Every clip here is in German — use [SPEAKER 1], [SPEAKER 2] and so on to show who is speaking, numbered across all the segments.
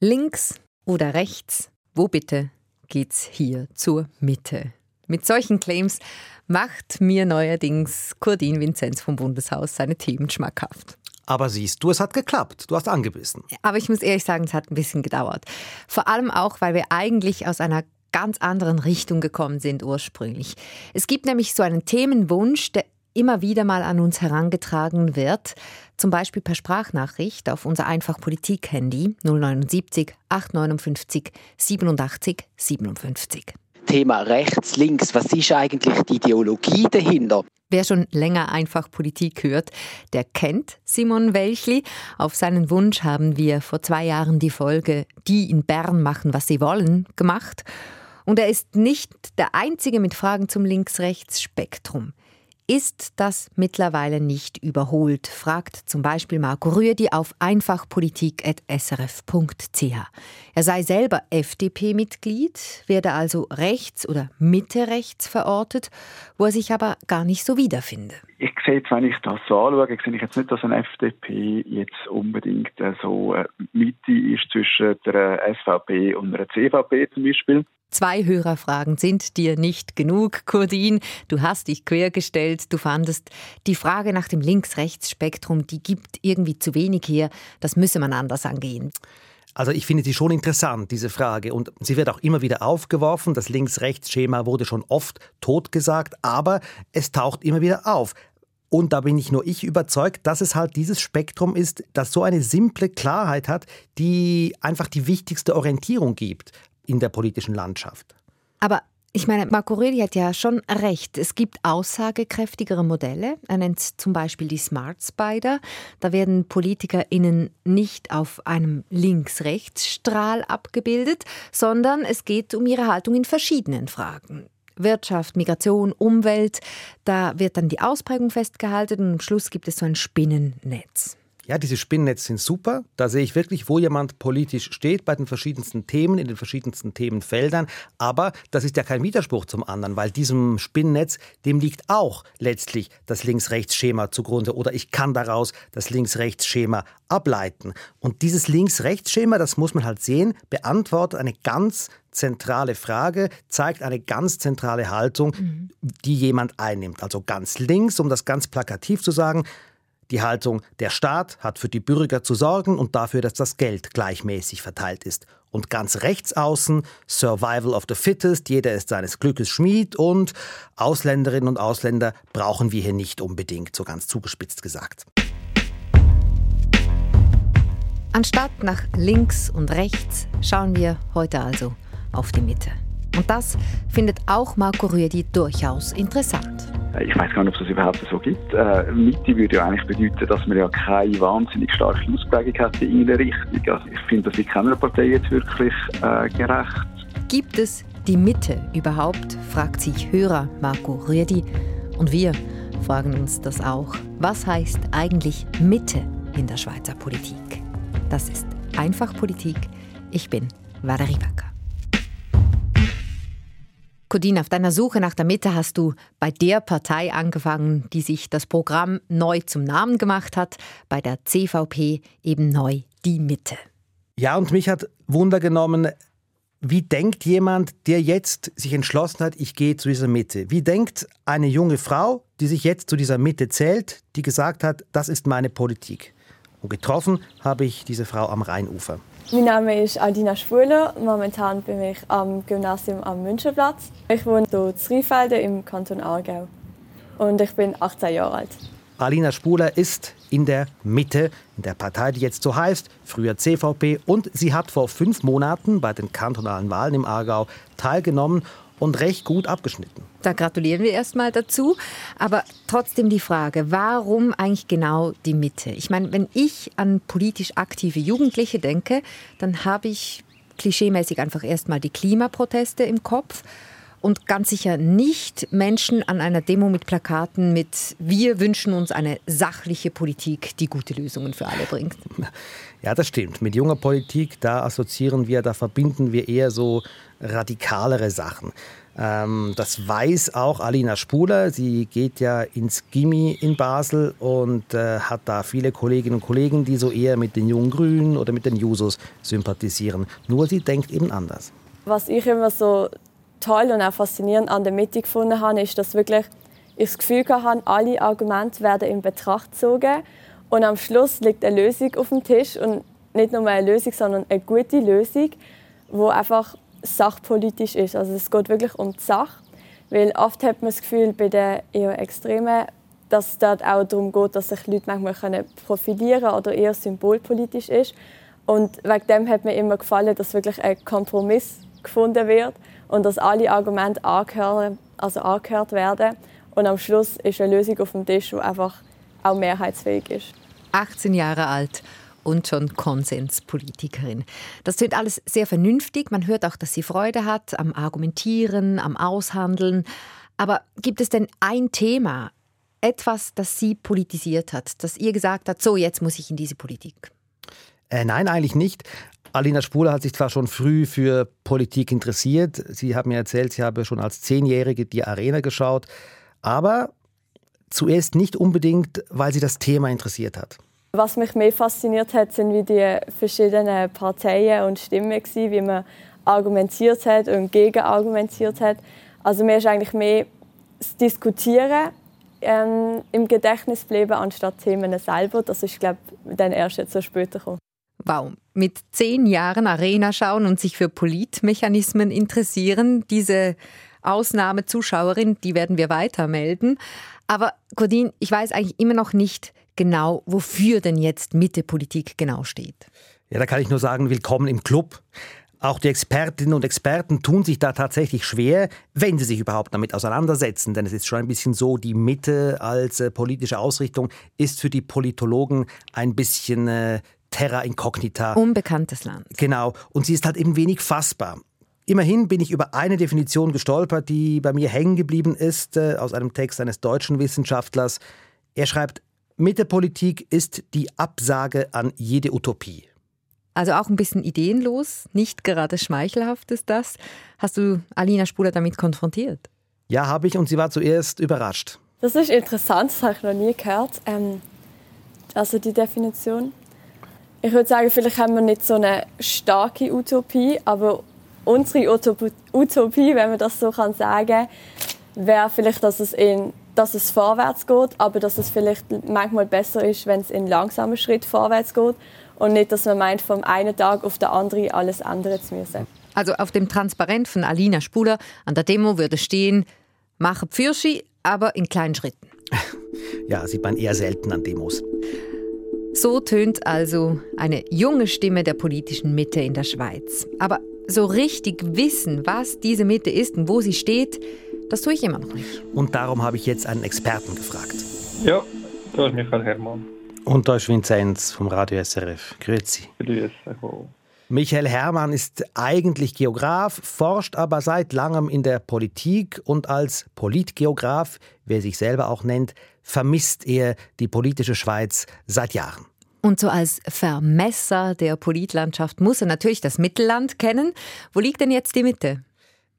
[SPEAKER 1] Links oder rechts? Wo bitte geht's hier zur Mitte? Mit solchen Claims macht mir neuerdings Kurdin Vinzenz vom Bundeshaus seine Themen schmackhaft.
[SPEAKER 2] Aber siehst du, es hat geklappt. Du hast angebissen.
[SPEAKER 1] Aber ich muss ehrlich sagen, es hat ein bisschen gedauert. Vor allem auch, weil wir eigentlich aus einer ganz anderen Richtung gekommen sind ursprünglich. Es gibt nämlich so einen Themenwunsch, der immer wieder mal an uns herangetragen wird, zum Beispiel per Sprachnachricht auf unser Einfach-Politik-Handy 079 859 87 57.
[SPEAKER 3] Thema rechts, links, was ist eigentlich die Ideologie dahinter?
[SPEAKER 1] Wer schon länger einfach Politik hört, der kennt Simon Welchli. Auf seinen Wunsch haben wir vor zwei Jahren die Folge Die in Bern machen, was sie wollen gemacht. Und er ist nicht der Einzige mit Fragen zum Links-Rechts-Spektrum. Ist das mittlerweile nicht überholt? fragt zum Beispiel Marco Rüedi auf einfachpolitik.srf.ch. Er sei selber FDP-Mitglied, werde also rechts oder Mitte-rechts verortet, wo er sich aber gar nicht so wiederfinde.
[SPEAKER 4] Ich sehe jetzt, wenn ich das so anschaue, sehe ich jetzt nicht, dass eine FDP jetzt unbedingt äh, so äh, Mitte ist zwischen der SVP und einer CVP zum Beispiel.
[SPEAKER 1] Zwei Hörerfragen sind dir nicht genug, Kurdin. Du hast dich quergestellt. Du fandest, die Frage nach dem Links-Rechts-Spektrum, die gibt irgendwie zu wenig her. Das müsse man anders angehen.
[SPEAKER 2] Also ich finde sie schon interessant, diese Frage. Und sie wird auch immer wieder aufgeworfen. Das Links-Rechts-Schema wurde schon oft totgesagt, aber es taucht immer wieder auf. Und da bin nicht nur ich überzeugt, dass es halt dieses Spektrum ist, das so eine simple Klarheit hat, die einfach die wichtigste Orientierung gibt in der politischen Landschaft.
[SPEAKER 1] Aber ich meine, Marco Redi hat ja schon recht. Es gibt aussagekräftigere Modelle. Er nennt zum Beispiel die Smart Spider. Da werden PolitikerInnen nicht auf einem Links-Rechts-Strahl abgebildet, sondern es geht um ihre Haltung in verschiedenen Fragen. Wirtschaft, Migration, Umwelt, da wird dann die Ausprägung festgehalten und am Schluss gibt es so ein Spinnennetz.
[SPEAKER 2] Ja, diese Spinnennetze sind super. Da sehe ich wirklich, wo jemand politisch steht bei den verschiedensten Themen, in den verschiedensten Themenfeldern. Aber das ist ja kein Widerspruch zum anderen, weil diesem Spinnennetz, dem liegt auch letztlich das Links-Rechts-Schema zugrunde. Oder ich kann daraus das Links-Rechts-Schema ableiten. Und dieses Links-Rechts-Schema, das muss man halt sehen, beantwortet eine ganz zentrale Frage, zeigt eine ganz zentrale Haltung, mhm. die jemand einnimmt. Also ganz links, um das ganz plakativ zu sagen, die Haltung, der Staat hat für die Bürger zu sorgen und dafür, dass das Geld gleichmäßig verteilt ist. Und ganz rechts außen Survival of the Fittest, jeder ist seines Glückes Schmied und Ausländerinnen und Ausländer brauchen wir hier nicht unbedingt, so ganz zugespitzt gesagt.
[SPEAKER 1] Anstatt nach links und rechts schauen wir heute also auf die Mitte. Und das findet auch Marco Rüedi durchaus interessant.
[SPEAKER 4] Ich weiß gar nicht, ob es das überhaupt so gibt. Äh, Mitte würde ja eigentlich bedeuten, dass man ja keine wahnsinnig starke Ausprägung hat in eine Richtung. Also ich finde das in keiner Partei jetzt wirklich äh, gerecht.
[SPEAKER 1] Gibt es die Mitte überhaupt, fragt sich Hörer Marco Rüedi. Und wir fragen uns das auch. Was heißt eigentlich Mitte in der Schweizer Politik? Das ist Einfach Politik. Ich bin Valerie Becker. Codin, auf deiner Suche nach der Mitte hast du bei der Partei angefangen, die sich das Programm neu zum Namen gemacht hat, bei der CVP eben neu die Mitte.
[SPEAKER 2] Ja, und mich hat Wunder genommen, wie denkt jemand, der jetzt sich entschlossen hat, ich gehe zu dieser Mitte? Wie denkt eine junge Frau, die sich jetzt zu dieser Mitte zählt, die gesagt hat, das ist meine Politik? Und getroffen habe ich diese Frau am Rheinufer.
[SPEAKER 5] Mein Name ist Aldina Spuler. Momentan bin ich am Gymnasium am Münchenplatz. Ich wohne hier in Rheinfelden im Kanton Aargau. Und ich bin 18 Jahre alt.
[SPEAKER 2] Alina Spuler ist in der Mitte, in der Partei, die jetzt so heißt, früher CVP. Und sie hat vor fünf Monaten bei den kantonalen Wahlen im Aargau teilgenommen und recht gut abgeschnitten.
[SPEAKER 1] Da gratulieren wir erstmal dazu. Aber trotzdem die Frage, warum eigentlich genau die Mitte? Ich meine, wenn ich an politisch aktive Jugendliche denke, dann habe ich klischeemäßig einfach erstmal die Klimaproteste im Kopf und ganz sicher nicht Menschen an einer Demo mit Plakaten mit Wir wünschen uns eine sachliche Politik, die gute Lösungen für alle bringt.
[SPEAKER 2] Ja, das stimmt. Mit junger Politik, da assoziieren wir, da verbinden wir eher so radikalere Sachen. Ähm, das weiß auch Alina Spuler. Sie geht ja ins Gimmi in Basel und äh, hat da viele Kolleginnen und Kollegen, die so eher mit den Jungen Grünen oder mit den Jusos sympathisieren. Nur sie denkt eben anders.
[SPEAKER 5] Was ich immer so toll und auch faszinierend an der Mitte gefunden habe, ist, dass wirklich ich das Gefühl hatte, alle Argumente werden in Betracht gezogen und am Schluss liegt eine Lösung auf dem Tisch und nicht nur eine Lösung, sondern eine gute Lösung, wo einfach sachpolitisch ist. Also es geht wirklich um die Sache, weil oft hat man das Gefühl bei den eher Extremen, dass es dort auch darum geht, dass sich Leute manchmal profilieren oder eher symbolpolitisch ist. Und wegen dem hat mir immer gefallen, dass wirklich ein Kompromiss gefunden wird und dass alle Argumente angehört, also angehört werden. Und am Schluss ist eine Lösung auf dem Tisch, die einfach auch mehrheitsfähig ist.
[SPEAKER 1] 18 Jahre alt und schon Konsenspolitikerin. Das klingt alles sehr vernünftig. Man hört auch, dass sie Freude hat am Argumentieren, am Aushandeln. Aber gibt es denn ein Thema, etwas, das sie politisiert hat, das ihr gesagt hat, so jetzt muss ich in diese Politik?
[SPEAKER 2] Äh, nein, eigentlich nicht. Alina Spuler hat sich zwar schon früh für Politik interessiert. Sie hat mir erzählt, sie habe schon als Zehnjährige die Arena geschaut. Aber zuerst nicht unbedingt, weil sie das Thema interessiert hat.
[SPEAKER 5] Was mich mehr fasziniert hat, sind wie die verschiedenen Parteien und Stimmen gewesen, wie man argumentiert hat und gegenargumentiert hat. Also mir ist eigentlich mehr das Diskutieren ähm, im Gedächtnis geblieben, anstatt Themen selber. Das ist, glaube ich, dann erst jetzt so später gekommen.
[SPEAKER 1] Wow, mit zehn Jahren Arena schauen und sich für Politmechanismen interessieren, diese Ausnahmezuschauerin, die werden wir weitermelden. Aber Cordin, ich weiß eigentlich immer noch nicht, genau, wofür denn jetzt Mitte-Politik genau steht.
[SPEAKER 2] Ja, da kann ich nur sagen, willkommen im Club. Auch die Expertinnen und Experten tun sich da tatsächlich schwer, wenn sie sich überhaupt damit auseinandersetzen. Denn es ist schon ein bisschen so, die Mitte als äh, politische Ausrichtung ist für die Politologen ein bisschen äh, terra incognita.
[SPEAKER 1] Unbekanntes Land.
[SPEAKER 2] Genau. Und sie ist halt eben wenig fassbar. Immerhin bin ich über eine Definition gestolpert, die bei mir hängen geblieben ist, äh, aus einem Text eines deutschen Wissenschaftlers. Er schreibt, Mittepolitik ist die Absage an jede Utopie.
[SPEAKER 1] Also auch ein bisschen ideenlos, nicht gerade schmeichelhaft ist das. Hast du Alina Spuler damit konfrontiert?
[SPEAKER 2] Ja, habe ich und sie war zuerst überrascht.
[SPEAKER 5] Das ist interessant, das habe ich noch nie gehört. Ähm, also die Definition. Ich würde sagen, vielleicht haben wir nicht so eine starke Utopie, aber unsere Utopie, wenn man das so kann sagen, wäre vielleicht, dass es in dass es vorwärts geht, aber dass es vielleicht manchmal besser ist, wenn es in langsamen Schritt vorwärts geht und nicht, dass man meint, vom einen Tag auf den anderen alles ändern zu müssen.
[SPEAKER 1] Also auf dem Transparent von Alina Spuler an der Demo würde stehen, mache Pfirschi, aber in kleinen Schritten.
[SPEAKER 2] Ja, sieht man eher selten an Demos.
[SPEAKER 1] So tönt also eine junge Stimme der politischen Mitte in der Schweiz. Aber so richtig wissen, was diese Mitte ist und wo sie steht, das tue ich immer noch nicht.
[SPEAKER 2] Und darum habe ich jetzt einen Experten gefragt.
[SPEAKER 6] Ja, da ist Michael Hermann.
[SPEAKER 2] Und da ist Vinzenz vom Radio SRF. Grüezi.
[SPEAKER 6] Grüezi.
[SPEAKER 2] Michael Hermann ist eigentlich Geograf, forscht aber seit langem in der Politik und als Politgeograf, wer sich selber auch nennt, vermisst er die politische Schweiz seit Jahren.
[SPEAKER 1] Und so als Vermesser der Politlandschaft muss er natürlich das Mittelland kennen. Wo liegt denn jetzt die Mitte?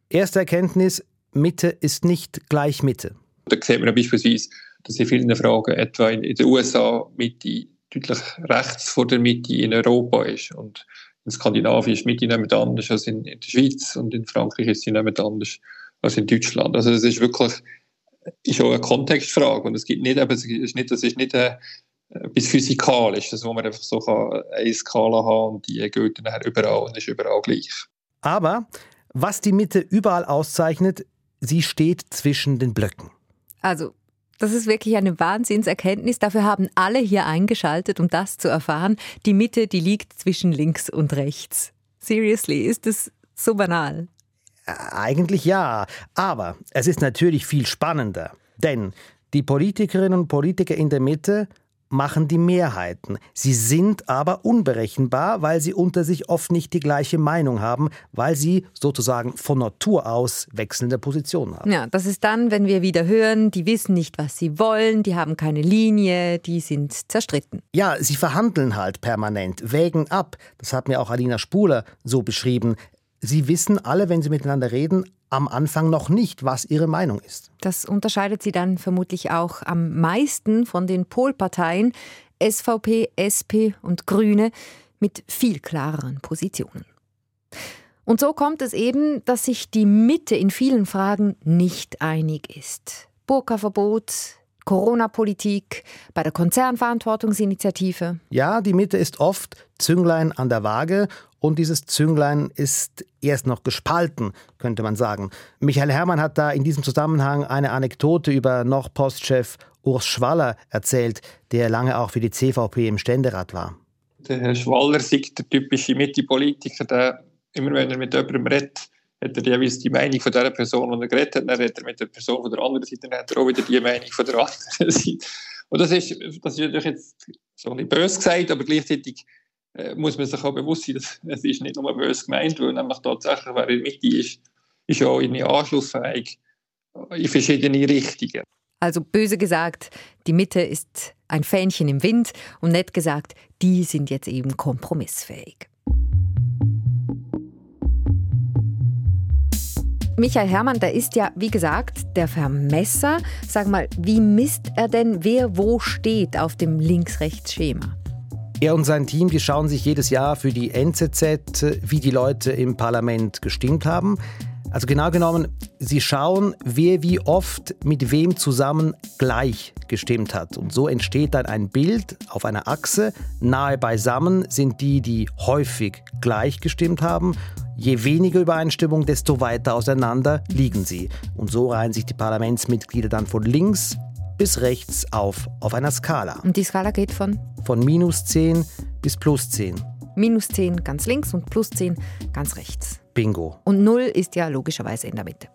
[SPEAKER 2] Erste Erkenntnis, Mitte ist nicht gleich Mitte.
[SPEAKER 6] Da sieht man beispielsweise, dass in vielen Fragen etwa in den USA Mitte deutlich rechts vor der Mitte in Europa ist. Und in Skandinavien ist Mitte nicht anders als in, der Schweiz und in Frankreich ist sie nicht anders als in Deutschland. Also das ist wirklich ist auch eine Kontextfrage und es gibt nicht, aber es ist nicht, das ist nicht eine, etwas Physikalisches, wo man einfach so kann eine Skala haben und die gilt dann überall und ist überall gleich.
[SPEAKER 2] Aber was die Mitte überall auszeichnet, sie steht zwischen den Blöcken.
[SPEAKER 1] Also, das ist wirklich eine Wahnsinnserkenntnis. Dafür haben alle hier eingeschaltet, um das zu erfahren. Die Mitte, die liegt zwischen links und rechts. Seriously, ist es so banal?
[SPEAKER 2] Äh, eigentlich ja, aber es ist natürlich viel spannender. Denn die Politikerinnen und Politiker in der Mitte machen die Mehrheiten. Sie sind aber unberechenbar, weil sie unter sich oft nicht die gleiche Meinung haben, weil sie sozusagen von Natur aus wechselnde Positionen haben.
[SPEAKER 1] Ja, das ist dann, wenn wir wieder hören, die wissen nicht, was sie wollen, die haben keine Linie, die sind zerstritten.
[SPEAKER 2] Ja, sie verhandeln halt permanent, wägen ab. Das hat mir auch Alina Spuler so beschrieben. Sie wissen alle, wenn sie miteinander reden, am Anfang noch nicht, was ihre Meinung ist.
[SPEAKER 1] Das unterscheidet sie dann vermutlich auch am meisten von den Polparteien SVP, SP und Grüne mit viel klareren Positionen. Und so kommt es eben, dass sich die Mitte in vielen Fragen nicht einig ist. Burka-Verbot, Corona-Politik, bei der Konzernverantwortungsinitiative.
[SPEAKER 2] Ja, die Mitte ist oft Zünglein an der Waage und dieses Zünglein ist erst noch gespalten, könnte man sagen. Michael Herrmann hat da in diesem Zusammenhang eine Anekdote über noch Postchef Urs Schwaller erzählt, der lange auch für die CVP im Ständerat war.
[SPEAKER 6] Der Herr Schwaller ist der typische Mitte-Politiker, der immer wenn er mit jemandem redet, hat er jeweils die Meinung von der Person, die er geredet hat, dann redet er mit der Person von der anderen Seite, dann hat er auch wieder die Meinung von der anderen Seite. Und das ist, das ist natürlich jetzt so nicht böse gesagt, aber gleichzeitig muss man sich auch bewusst sein, dass es ist nicht nur böse gemeint, weil nämlich tatsächlich, wer in der Mitte ist, ist auch in anschlussfähig in verschiedene Richtungen.
[SPEAKER 1] Also böse gesagt, die Mitte ist ein Fähnchen im Wind und nett gesagt, die sind jetzt eben kompromissfähig. Michael Herrmann, der ist ja, wie gesagt, der Vermesser. Sag mal, wie misst er denn, wer wo steht auf dem Links-Rechts-Schema?
[SPEAKER 2] Er und sein Team, die schauen sich jedes Jahr für die NZZ, wie die Leute im Parlament gestimmt haben. Also genau genommen, sie schauen, wer wie oft mit wem zusammen gleich gestimmt hat. Und so entsteht dann ein Bild auf einer Achse. Nahe beisammen sind die, die häufig gleich gestimmt haben. Je weniger Übereinstimmung, desto weiter auseinander liegen sie. Und so reihen sich die Parlamentsmitglieder dann von links bis rechts auf, auf einer Skala.
[SPEAKER 1] Und die Skala geht von?
[SPEAKER 2] Von minus 10 bis plus 10.
[SPEAKER 1] Minus 10 ganz links und plus 10 ganz rechts.
[SPEAKER 2] Bingo.
[SPEAKER 1] Und 0 ist ja logischerweise in der Mitte.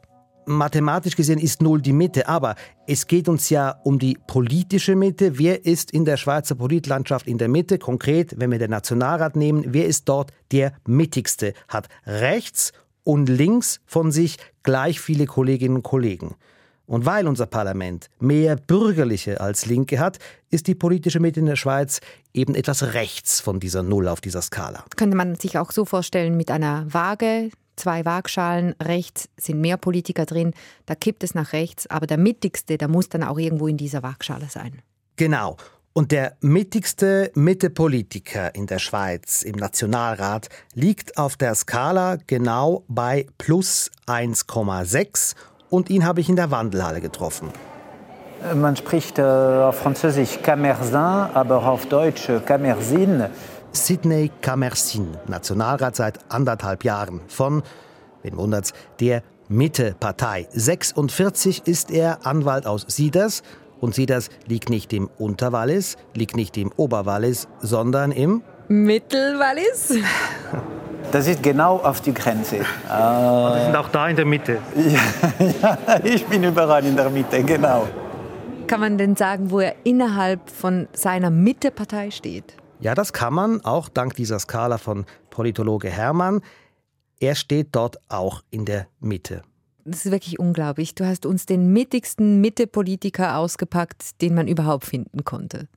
[SPEAKER 2] Mathematisch gesehen ist Null die Mitte, aber es geht uns ja um die politische Mitte. Wer ist in der Schweizer Politlandschaft in der Mitte? Konkret, wenn wir den Nationalrat nehmen, wer ist dort der mittigste? Hat rechts und links von sich gleich viele Kolleginnen und Kollegen. Und weil unser Parlament mehr Bürgerliche als Linke hat, ist die politische Mitte in der Schweiz eben etwas rechts von dieser Null auf dieser Skala.
[SPEAKER 1] Könnte man sich auch so vorstellen mit einer Waage, zwei Waagschalen, rechts sind mehr Politiker drin, da kippt es nach rechts, aber der mittigste, der muss dann auch irgendwo in dieser Waagschale sein.
[SPEAKER 2] Genau. Und der mittigste Mitte-Politiker in der Schweiz im Nationalrat liegt auf der Skala genau bei plus 1,6 und ihn habe ich in der Wandelhalle getroffen.
[SPEAKER 7] Man spricht äh, auf Französisch Camersin, aber auf Deutsch Camersin.
[SPEAKER 2] Sidney Camersin, Nationalrat seit anderthalb Jahren von, wen wundert's, der Mitte-Partei. 46 ist er Anwalt aus Sieders und Sieders liegt nicht im Unterwallis, liegt nicht im Oberwallis, sondern im
[SPEAKER 1] Mittelwallis.
[SPEAKER 7] Das ist genau auf die Grenze.
[SPEAKER 2] Und wir sind auch da in der Mitte.
[SPEAKER 7] Ja, ich bin überall in der Mitte, genau.
[SPEAKER 1] Kann man denn sagen, wo er innerhalb von seiner Mitte-Partei steht?
[SPEAKER 2] Ja, das kann man, auch dank dieser Skala von Politologe Hermann. Er steht dort auch in der Mitte.
[SPEAKER 1] Das ist wirklich unglaublich. Du hast uns den mittigsten Mitte-Politiker ausgepackt, den man überhaupt finden konnte.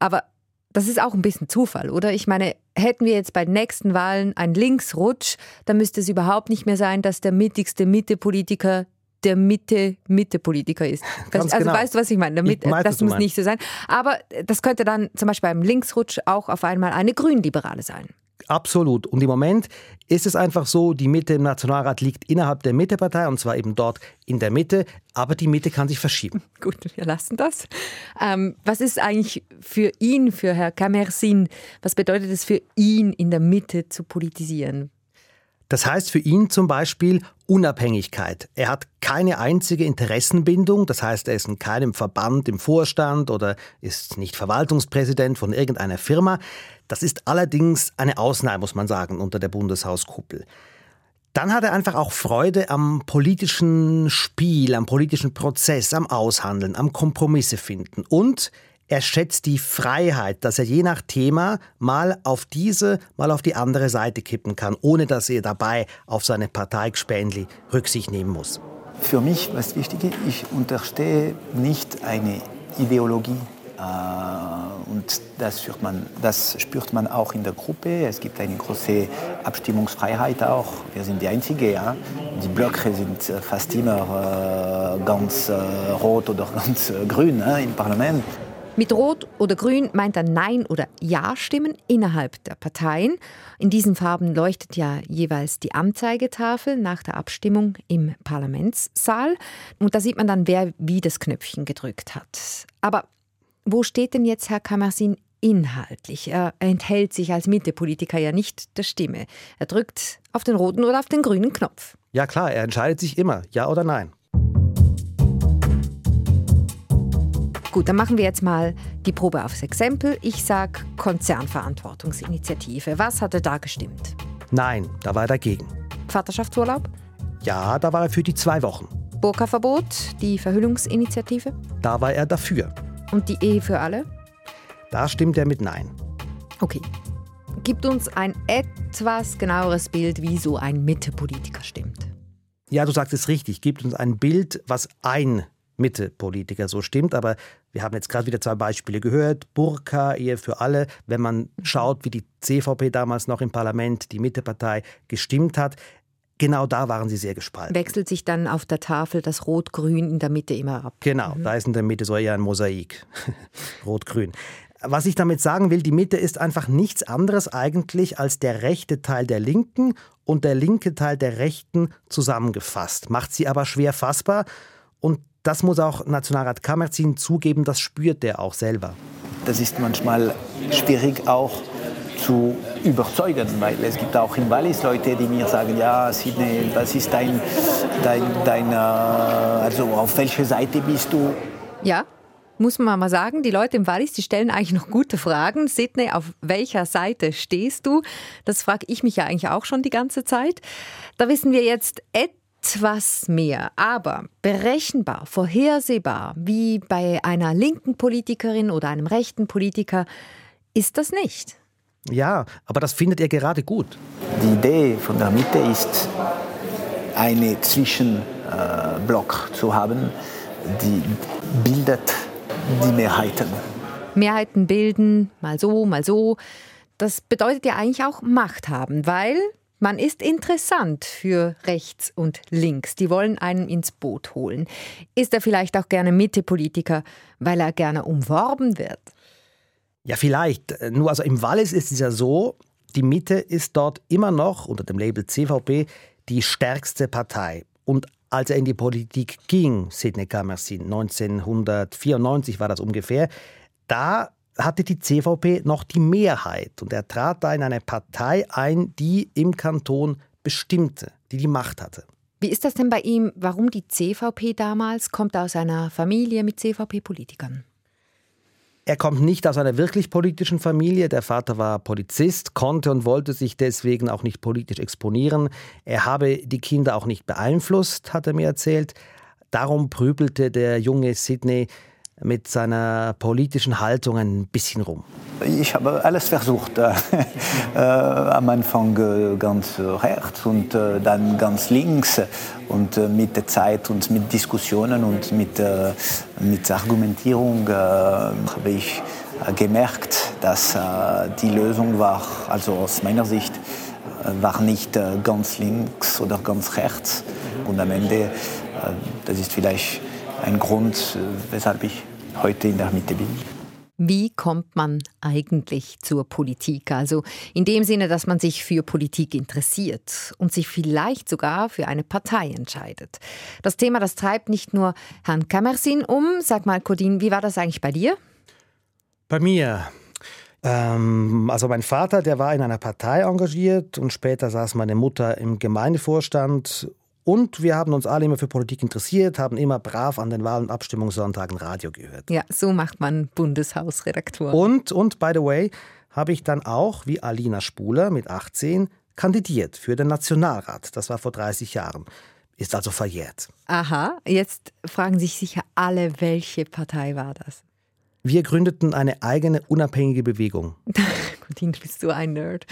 [SPEAKER 1] Aber das ist auch ein bisschen Zufall, oder? Ich meine, hätten wir jetzt bei den nächsten Wahlen einen Linksrutsch, dann müsste es überhaupt nicht mehr sein, dass der mittigste Mitte-Politiker der Mitte-Mitte-Politiker ist.
[SPEAKER 2] Ganz
[SPEAKER 1] also
[SPEAKER 2] genau.
[SPEAKER 1] weißt du, was ich meine? Damit,
[SPEAKER 2] Ich weiß, was
[SPEAKER 1] das muss
[SPEAKER 2] meinst.
[SPEAKER 1] nicht so sein. Aber das könnte dann zum Beispiel beim Linksrutsch auch auf einmal eine Grünliberale sein.
[SPEAKER 2] Absolut. Und im Moment ist es einfach so, die Mitte im Nationalrat liegt innerhalb der Mittepartei und zwar eben dort in der Mitte, aber die Mitte kann sich verschieben.
[SPEAKER 1] Gut, wir lassen das. Ähm, was ist eigentlich für ihn, für Herr Camersin, was bedeutet es für ihn, in der Mitte zu politisieren?
[SPEAKER 2] Das heißt für ihn zum Beispiel Unabhängigkeit. Er hat keine einzige Interessenbindung, das heißt, er ist in keinem Verband im Vorstand oder ist nicht Verwaltungspräsident von irgendeiner Firma. Das ist allerdings eine Ausnahme, muss man sagen, unter der Bundeshauskuppel. Dann hat er einfach auch Freude am politischen Spiel, am politischen Prozess, am Aushandeln, am Kompromisse finden. Und er schätzt die Freiheit, dass er je nach Thema mal auf diese, mal auf die andere Seite kippen kann, ohne dass er dabei auf seine Parteigespänli Rücksicht nehmen muss.
[SPEAKER 7] Für mich, was wichtig ist, ich unterstehe nicht eine Ideologie. Äh, und das spürt, man, das spürt man auch in der Gruppe. Es gibt eine große Abstimmungsfreiheit auch. Wir sind die Einzigen. Ja? Die Blöcke sind fast immer äh, ganz äh, rot oder ganz grün ja, im Parlament.
[SPEAKER 1] Mit Rot oder Grün meint er Nein- oder Ja-Stimmen innerhalb der Parteien. In diesen Farben leuchtet ja jeweils die Anzeigetafel nach der Abstimmung im Parlamentssaal. Und da sieht man dann, wer wie das Knöpfchen gedrückt hat. Aber wo steht denn jetzt Herr Kammersin inhaltlich? Er enthält sich als Mitte-Politiker ja nicht der Stimme. Er drückt auf den roten oder auf den grünen Knopf.
[SPEAKER 2] Ja klar, er entscheidet sich immer, ja oder nein.
[SPEAKER 1] Gut, dann machen wir jetzt mal die Probe aufs Exempel. Ich sage Konzernverantwortungsinitiative. Was hat er da gestimmt?
[SPEAKER 2] Nein, da war er dagegen.
[SPEAKER 1] Vaterschaftsurlaub?
[SPEAKER 2] Ja, da war er für die zwei Wochen.
[SPEAKER 1] Burka-Verbot, die Verhüllungsinitiative?
[SPEAKER 2] Da war er dafür.
[SPEAKER 1] Und die Ehe für alle?
[SPEAKER 2] Da stimmt er mit Nein.
[SPEAKER 1] Okay. Gibt uns ein etwas genaueres Bild, wie so ein Mitte-Politiker stimmt.
[SPEAKER 2] Ja, du sagst es richtig. Gibt uns ein Bild, was ein Mitte-Politiker so stimmt. Aber wir haben jetzt gerade wieder zwei Beispiele gehört. Burka, Ehe für alle. Wenn man schaut, wie die CVP damals noch im Parlament, die Mittepartei, gestimmt hat, genau da waren sie sehr gespalten.
[SPEAKER 1] Wechselt sich dann auf der Tafel das Rot-Grün in der Mitte immer ab.
[SPEAKER 2] Genau, mhm. da ist in der Mitte so eher ein Mosaik. Rot-Grün. Was ich damit sagen will, die Mitte ist einfach nichts anderes eigentlich als der rechte Teil der Linken und der linke Teil der Rechten zusammengefasst. Macht sie aber schwer fassbar und das muss auch Nationalrat Kamerzin zugeben, das spürt er auch selber.
[SPEAKER 7] Das ist manchmal schwierig auch zu überzeugen, weil es gibt auch in Wallis Leute, die mir sagen, ja, Sidney, was ist dein, dein, dein, äh, also auf welcher Seite bist du?
[SPEAKER 1] Ja, muss man mal sagen, die Leute im Wallis, die stellen eigentlich noch gute Fragen. Sidney, auf welcher Seite stehst du? Das frage ich mich ja eigentlich auch schon die ganze Zeit. Da wissen wir jetzt etwas etwas mehr, aber berechenbar, vorhersehbar, wie bei einer linken Politikerin oder einem rechten Politiker, ist das nicht.
[SPEAKER 2] Ja, aber das findet er gerade gut.
[SPEAKER 7] Die Idee von der Mitte ist, einen Zwischenblock zu haben, die bildet die Mehrheiten.
[SPEAKER 1] Mehrheiten bilden, mal so, mal so. Das bedeutet ja eigentlich auch Macht haben, weil man ist interessant für rechts und links. Die wollen einen ins Boot holen. Ist er vielleicht auch gerne Mitte-Politiker, weil er gerne umworben wird?
[SPEAKER 2] Ja, vielleicht. Nur also im Wallis ist es ja so, die Mitte ist dort immer noch unter dem Label CVP die stärkste Partei. Und als er in die Politik ging, Sidney Kamersin, 1994 war das ungefähr, da hatte die CVP noch die Mehrheit und er trat da in eine Partei ein, die im Kanton bestimmte, die die Macht hatte.
[SPEAKER 1] Wie ist das denn bei ihm? Warum die CVP damals? Kommt er aus einer Familie mit CVP-Politikern?
[SPEAKER 2] Er kommt nicht aus einer wirklich politischen Familie. Der Vater war Polizist, konnte und wollte sich deswegen auch nicht politisch exponieren. Er habe die Kinder auch nicht beeinflusst, hat er mir erzählt. Darum prübelte der junge Sidney mit seiner politischen Haltung ein bisschen rum?
[SPEAKER 7] Ich habe alles versucht. Äh, äh, am Anfang äh, ganz rechts und dann ganz links. Und mit der Zeit und mit Diskussionen und mit, mit Argumentierung habe ich gemerkt, dass die Lösung war, also aus meiner Sicht, war nicht ganz links oder ganz rechts. Und am Ende, das ist vielleicht ein Grund, weshalb ich heute in der Mitte bin.
[SPEAKER 1] Wie kommt man eigentlich zur Politik? Also in dem Sinne, dass man sich für Politik interessiert und sich vielleicht sogar für eine Partei entscheidet. Das Thema, das treibt nicht nur Herrn Kammersin um. Sag mal, Codin, wie war das eigentlich bei dir?
[SPEAKER 2] Bei mir. Ähm, also mein Vater, der war in einer Partei engagiert und später saß meine Mutter im Gemeindevorstand und wir haben uns alle immer für Politik interessiert, haben immer brav an den Wahl- und Abstimmungssonntagen Radio gehört.
[SPEAKER 1] Ja, so macht man Bundeshausredakteur.
[SPEAKER 2] Und, und by the way, habe ich dann auch, wie Alina Spuler mit 18, kandidiert für den Nationalrat. Das war vor 30 Jahren. Ist also verjährt.
[SPEAKER 1] Aha, jetzt fragen sich sicher alle, welche Partei war das?
[SPEAKER 2] Wir gründeten eine eigene unabhängige Bewegung.
[SPEAKER 1] Gudin, bist du ein Nerd.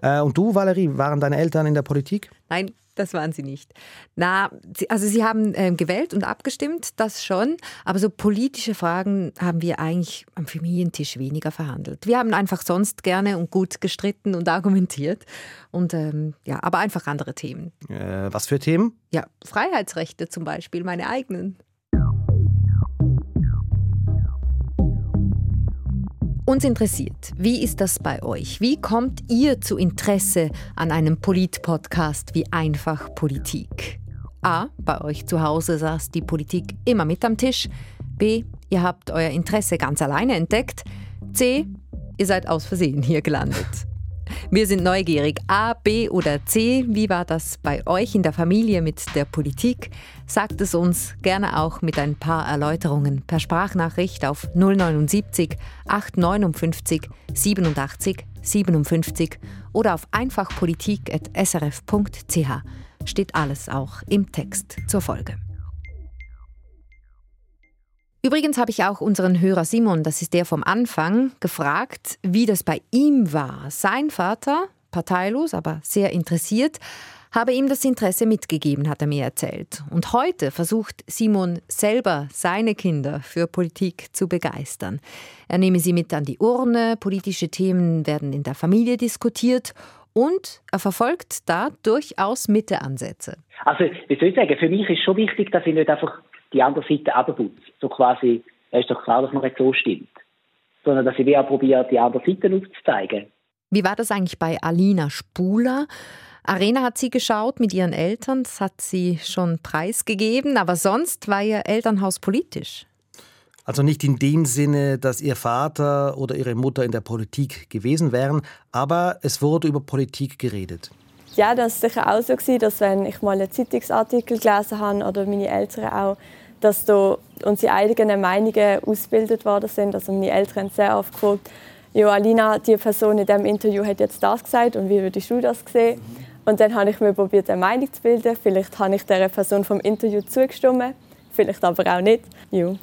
[SPEAKER 2] äh, und du, Valerie, waren deine Eltern in der Politik?
[SPEAKER 1] Nein, Das waren Sie nicht. Na, also Sie haben äh, gewählt und abgestimmt, das schon. Aber so politische Fragen haben wir eigentlich am Familientisch weniger verhandelt. Wir haben einfach sonst gerne und gut gestritten und argumentiert. Und ähm, ja, aber einfach andere Themen.
[SPEAKER 2] Äh, was für Themen?
[SPEAKER 1] Ja, Freiheitsrechte zum Beispiel, meine eigenen. Uns interessiert, wie ist das bei euch? Wie kommt ihr zu Interesse an einem Polit-Podcast wie Einfach Politik? A. Bei euch zu Hause saß die Politik immer mit am Tisch. B. Ihr habt euer Interesse ganz alleine entdeckt. C. Ihr seid aus Versehen hier gelandet. Wir sind neugierig. A, B oder C, wie war das bei euch in der Familie mit der Politik? Sagt es uns gerne auch mit ein paar Erläuterungen per Sprachnachricht auf 079 859 87 57 oder auf einfachpolitik.srf.ch. Steht alles auch im Text zur Folge. Übrigens habe ich auch unseren Hörer Simon, das ist der vom Anfang, gefragt, wie das bei ihm war. Sein Vater, parteilos, aber sehr interessiert, habe ihm das Interesse mitgegeben, hat er mir erzählt. Und heute versucht Simon selber seine Kinder für Politik zu begeistern. Er nehme sie mit an die Urne, politische Themen werden in der Familie diskutiert und er verfolgt da durchaus Mitteansätze.
[SPEAKER 3] Also, ich sagen, für mich ist schon wichtig, dass ich nicht einfach die andere Seite abputzt. So quasi, es ist doch klar, dass man nicht so stimmt. Sondern dass ich wieder probiere, die andere Seite aufzuzeigen.
[SPEAKER 1] Wie war das eigentlich bei Alina Spuler? Arena hat sie geschaut mit ihren Eltern, das hat sie schon preisgegeben, aber sonst war ihr Elternhaus politisch.
[SPEAKER 2] Also nicht in dem Sinne, dass ihr Vater oder ihre Mutter in der Politik gewesen wären, aber es wurde über Politik geredet.
[SPEAKER 5] Ja, das war sicher auch so, dass wenn ich mal einen Zeitungsartikel gelesen habe oder meine Eltern auch, dass da unsere eigenen Meinungen ausgebildet worden sind. Also meine Eltern haben sehr oft gefragt, ja, Alina, die Person in diesem Interview hat jetzt das gesagt und wie würdest du das sehen? Und dann habe ich mir probiert, eine Meinung zu bilden. Vielleicht habe ich der Person vom Interview zugestimmt, vielleicht aber auch nicht. Ja.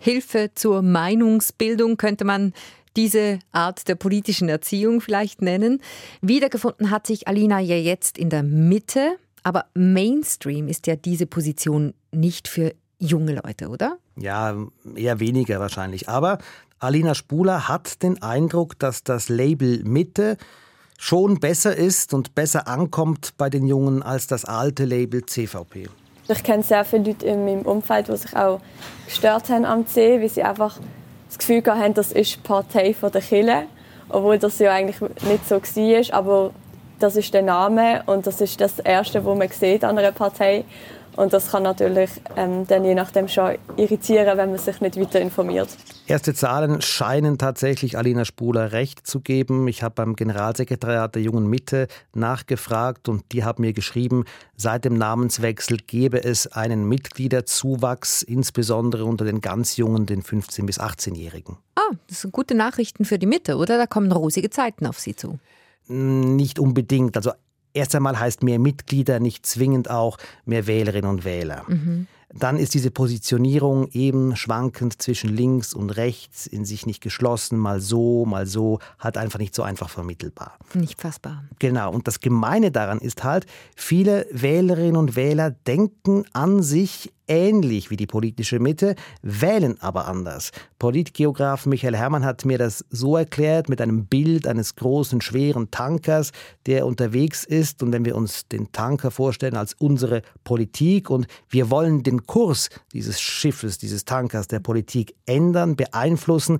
[SPEAKER 1] Hilfe zur Meinungsbildung könnte man diese Art der politischen Erziehung vielleicht nennen. Wiedergefunden hat sich Alina ja jetzt in der Mitte, aber Mainstream ist ja diese Position nicht für junge Leute, oder?
[SPEAKER 2] Ja, eher weniger wahrscheinlich. Aber Alina Spuler hat den Eindruck, dass das Label Mitte schon besser ist und besser ankommt bei den Jungen als das alte Label CVP.
[SPEAKER 5] Ich kenne sehr viele Leute in meinem Umfeld, die sich auch gestört haben am C, weil sie einfach das Gefühl haben, das ist Partei der Kille, obwohl das ja eigentlich nicht so war. Aber das ist der Name und das ist das Erste, was man sieht an einer Partei. Und das kann natürlich ähm, dann je nachdem schon irritieren, wenn man sich nicht weiter informiert.
[SPEAKER 2] Erste Zahlen scheinen tatsächlich Alina Spuler recht zu geben. Ich habe beim Generalsekretariat der Jungen Mitte nachgefragt und die haben mir geschrieben, seit dem Namenswechsel gebe es einen Mitgliederzuwachs, insbesondere unter den ganz Jungen, den 15- bis 18-Jährigen.
[SPEAKER 1] Ah, das sind gute Nachrichten für die Mitte, oder? Da kommen rosige Zeiten auf Sie zu.
[SPEAKER 2] Nicht unbedingt. Also Erst einmal heißt mehr Mitglieder nicht zwingend auch mehr Wählerinnen und Wähler. Mhm. Dann ist diese Positionierung eben schwankend zwischen links und rechts, in sich nicht geschlossen, mal so, mal so, halt einfach nicht so einfach vermittelbar.
[SPEAKER 1] Nicht fassbar.
[SPEAKER 2] Genau. Und das Gemeine daran ist halt, viele Wählerinnen und Wähler denken an sich ähnlich wie die politische Mitte, wählen aber anders. Politgeograf Michael Herrmann hat mir das so erklärt mit einem Bild eines großen, schweren Tankers, der unterwegs ist. Und wenn wir uns den Tanker vorstellen als unsere Politik und wir wollen den Kurs dieses Schiffes, dieses Tankers der Politik ändern, beeinflussen,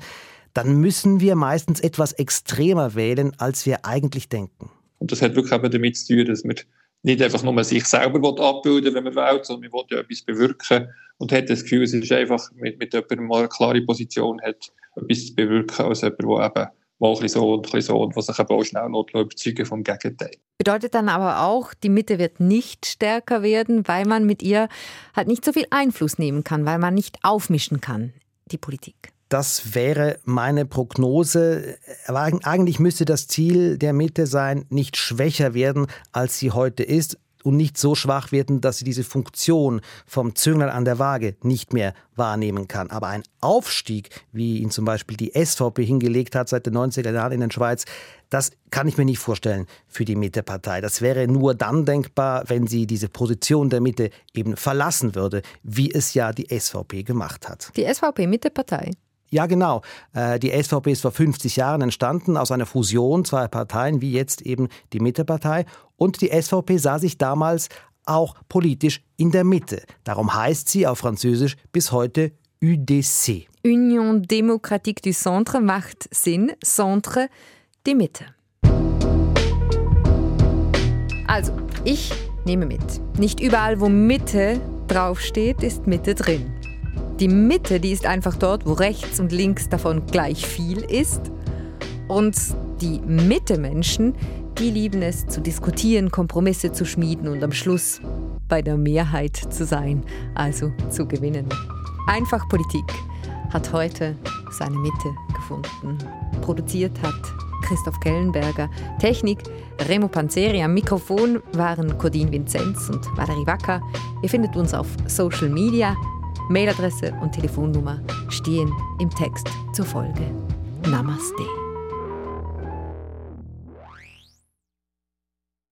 [SPEAKER 2] dann müssen wir meistens etwas extremer wählen, als wir eigentlich denken.
[SPEAKER 6] Und das hat wirklich eben damit zu tun, dass wir nicht einfach nur sich selber abbilden wenn man wählt, sondern man will ja etwas bewirken und hat das Gefühl, es ist einfach mit, mit jemandem mal eine klare Position hat, etwas zu bewirken, als jemand, der eben mal ein so und ein so und was sich eben auch schnell überzeugen vom Gegenteil.
[SPEAKER 1] Bedeutet dann aber auch, die Mitte wird nicht stärker werden, weil man mit ihr halt nicht so viel Einfluss nehmen kann, weil man nicht aufmischen kann, die Politik.
[SPEAKER 2] Das wäre meine Prognose. Eigentlich müsste das Ziel der Mitte sein, nicht schwächer werden, als sie heute ist. und nicht so schwach werden, dass sie diese Funktion vom Zünglein an der Waage nicht mehr wahrnehmen kann. Aber ein Aufstieg, wie ihn zum Beispiel die SVP hingelegt hat seit den 90er Jahren in der Schweiz, das kann ich mir nicht vorstellen für die Mittepartei. Das wäre nur dann denkbar, wenn sie diese Position der Mitte eben verlassen würde, wie es ja die SVP gemacht hat.
[SPEAKER 1] Die SVP Mittepartei?
[SPEAKER 2] Ja, genau. Äh, die SVP ist vor 50 Jahren entstanden aus einer Fusion zweier Parteien, wie jetzt eben die Mittepartei. Und die SVP sah sich damals auch politisch in der Mitte. Darum heißt sie auf Französisch bis heute UDC.
[SPEAKER 1] Union Démocratique du Centre macht Sinn. Centre, die Mitte. Also, ich nehme mit. Nicht überall, wo Mitte draufsteht, ist Mitte drin. Die Mitte, die ist einfach dort, wo rechts und links davon gleich viel ist. Und die Mitte-Menschen, die lieben es zu diskutieren, Kompromisse zu schmieden und am Schluss bei der Mehrheit zu sein, also zu gewinnen. Einfach Politik hat heute seine Mitte gefunden. Produziert hat Christoph Kellenberger. Technik Remo Panzeri. Am Mikrofon waren Codin Vinzenz und Valerie Wacker. Ihr findet uns auf Social Media. Mailadresse und Telefonnummer stehen im Text zur Folge. Namaste.